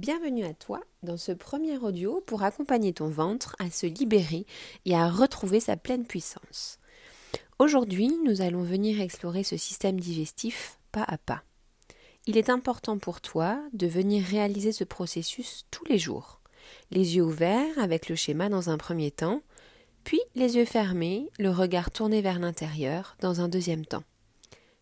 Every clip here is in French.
Bienvenue à toi dans ce premier audio pour accompagner ton ventre à se libérer et à retrouver sa pleine puissance. Aujourd'hui, nous allons venir explorer ce système digestif pas à pas. Il est important pour toi de venir réaliser ce processus tous les jours. Les yeux ouverts avec le schéma dans un premier temps, puis les yeux fermés, le regard tourné vers l'intérieur dans un deuxième temps.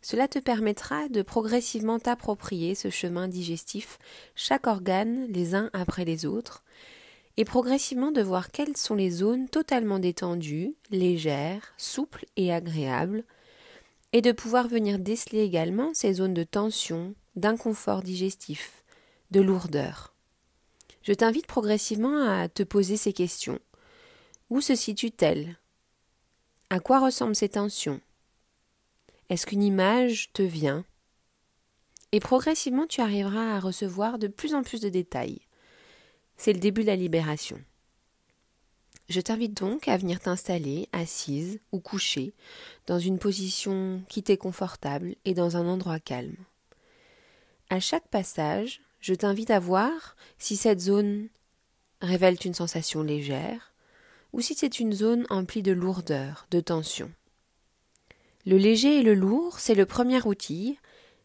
Cela te permettra de progressivement t'approprier ce chemin digestif, chaque organe les uns après les autres, et progressivement de voir quelles sont les zones totalement détendues, légères, souples et agréables, et de pouvoir venir déceler également ces zones de tension, d'inconfort digestif, de lourdeur. Je t'invite progressivement à te poser ces questions. Où se situe-t-elle? À quoi ressemblent ces tensions? Est-ce qu'une image te vient? Et progressivement, tu arriveras à recevoir de plus en plus de détails. C'est le début de la libération. Je t'invite donc à venir t'installer assise ou couchée dans une position qui t'est confortable et dans un endroit calme. À chaque passage, je t'invite à voir si cette zone révèle une sensation légère ou si c'est une zone emplie de lourdeur, de tension. Le léger et le lourd, c'est le premier outil,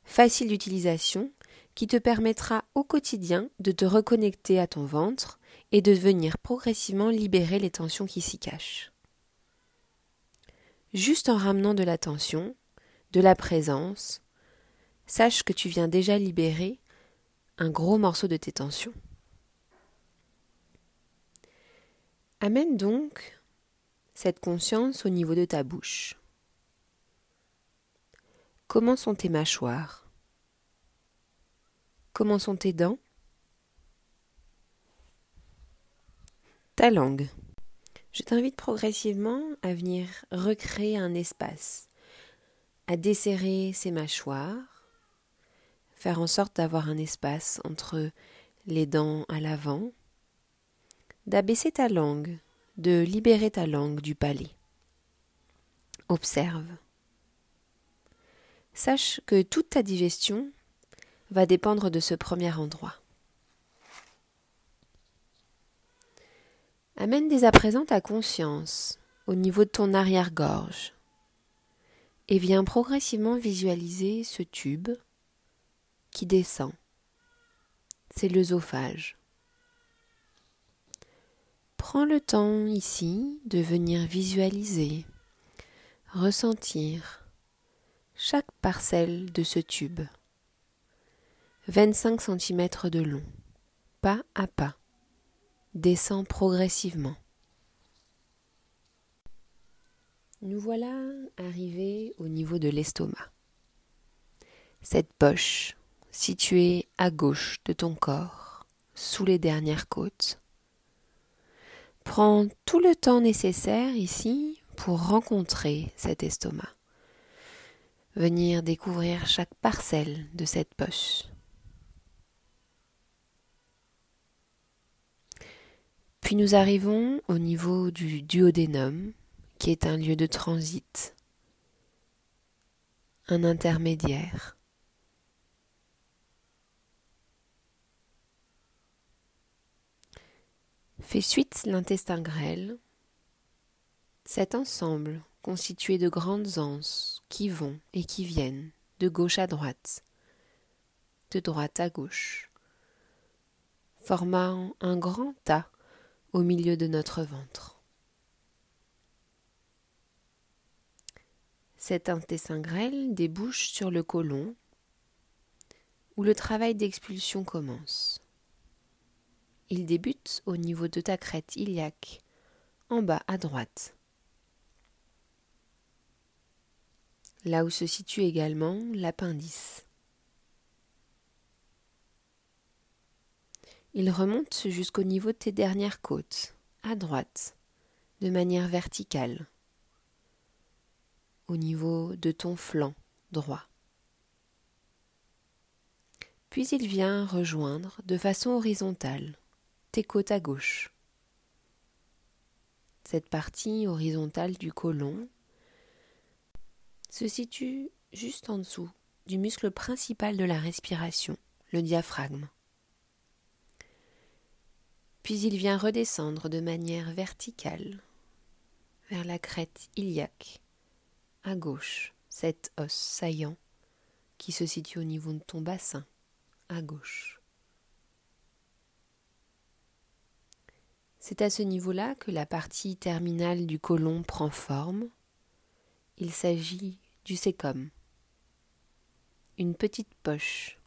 facile d'utilisation, qui te permettra au quotidien de te reconnecter à ton ventre et de venir progressivement libérer les tensions qui s'y cachent. Juste en ramenant de l'attention, de la présence, sache que tu viens déjà libérer un gros morceau de tes tensions. Amène donc cette conscience au niveau de ta bouche. Comment sont tes mâchoires? Comment sont tes dents? Ta langue. Je t'invite progressivement à venir recréer un espace, à desserrer ces mâchoires, faire en sorte d'avoir un espace entre les dents à l'avant, d'abaisser ta langue, de libérer ta langue du palais. Observe sache que toute ta digestion va dépendre de ce premier endroit. Amène dès à présent ta conscience au niveau de ton arrière-gorge et viens progressivement visualiser ce tube qui descend. C'est l'œsophage. Prends le temps ici de venir visualiser, ressentir chaque parcelle de ce tube. 25 cm de long, pas à pas, descend progressivement. Nous voilà arrivés au niveau de l'estomac. Cette poche, située à gauche de ton corps, sous les dernières côtes. Prends tout le temps nécessaire ici pour rencontrer cet estomac venir découvrir chaque parcelle de cette poche. Puis nous arrivons au niveau du duodénum, qui est un lieu de transit, un intermédiaire. Fait suite l'intestin grêle, cet ensemble constitué de grandes anses qui vont et qui viennent de gauche à droite, de droite à gauche, formant un grand tas au milieu de notre ventre. Cet intestin grêle débouche sur le côlon, où le travail d'expulsion commence. Il débute au niveau de ta crête iliaque, en bas à droite. Là où se situe également l'appendice. Il remonte jusqu'au niveau de tes dernières côtes, à droite, de manière verticale, au niveau de ton flanc droit. Puis il vient rejoindre de façon horizontale tes côtes à gauche. Cette partie horizontale du côlon se situe juste en dessous du muscle principal de la respiration, le diaphragme. Puis il vient redescendre de manière verticale vers la crête iliaque, à gauche, cet os saillant qui se situe au niveau de ton bassin, à gauche. C'est à ce niveau-là que la partie terminale du côlon prend forme. Il s'agit du sécom, une petite poche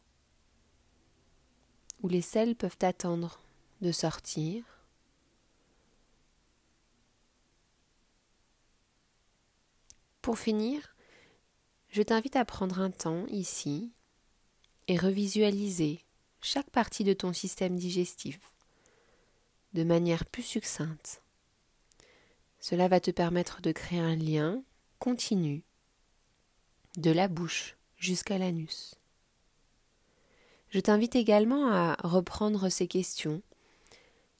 où les selles peuvent attendre de sortir. Pour finir, je t'invite à prendre un temps ici et revisualiser chaque partie de ton système digestif de manière plus succincte. Cela va te permettre de créer un lien continu de la bouche jusqu'à l'anus. Je t'invite également à reprendre ces questions.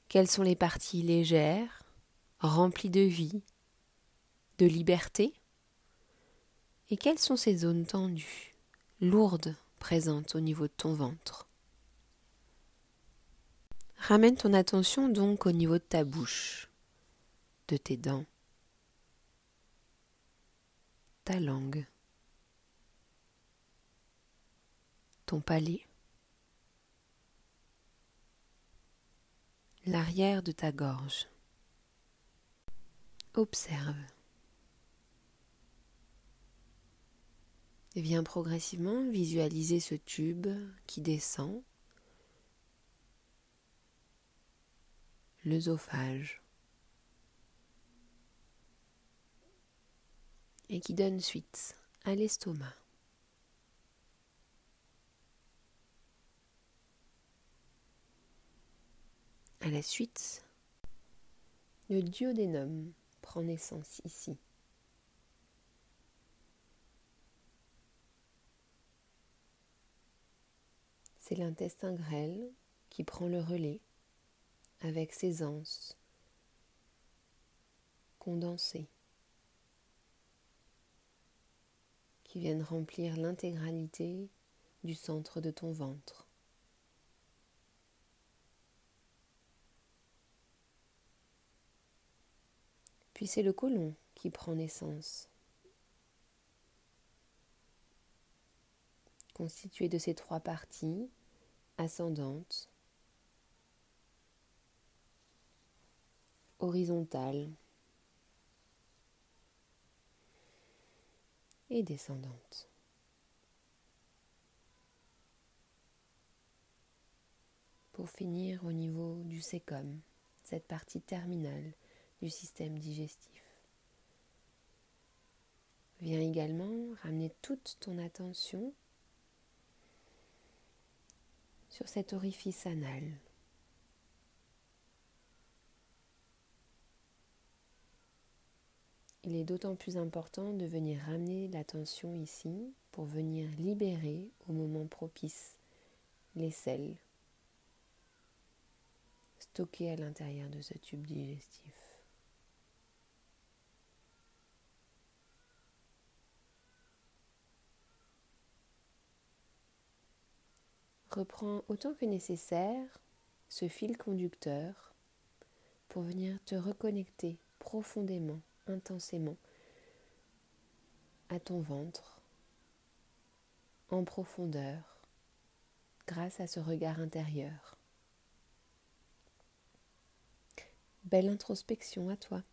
Quelles sont les parties légères, remplies de vie, de liberté? Et quelles sont ces zones tendues, lourdes, présentes au niveau de ton ventre? Ramène ton attention donc au niveau de ta bouche, de tes dents, ta langue, ton palais, l'arrière de ta gorge. Observe. Et viens progressivement visualiser ce tube qui descend, l'œsophage, et qui donne suite à l'estomac. À la suite, le duodénum prend naissance ici. C'est l'intestin grêle qui prend le relais avec ses anses condensées qui viennent remplir l'intégralité du centre de ton ventre. Puis c'est le côlon qui prend naissance, constitué de ces trois parties ascendantes, horizontales et descendantes. Pour finir au niveau du sécom, cette partie terminale du système digestif. Viens également ramener toute ton attention sur cet orifice anal. Il est d'autant plus important de venir ramener l'attention ici pour venir libérer au moment propice les selles stockées à l'intérieur de ce tube digestif. Reprends autant que nécessaire ce fil conducteur pour venir te reconnecter profondément, intensément à ton ventre, en profondeur, grâce à ce regard intérieur. Belle introspection à toi.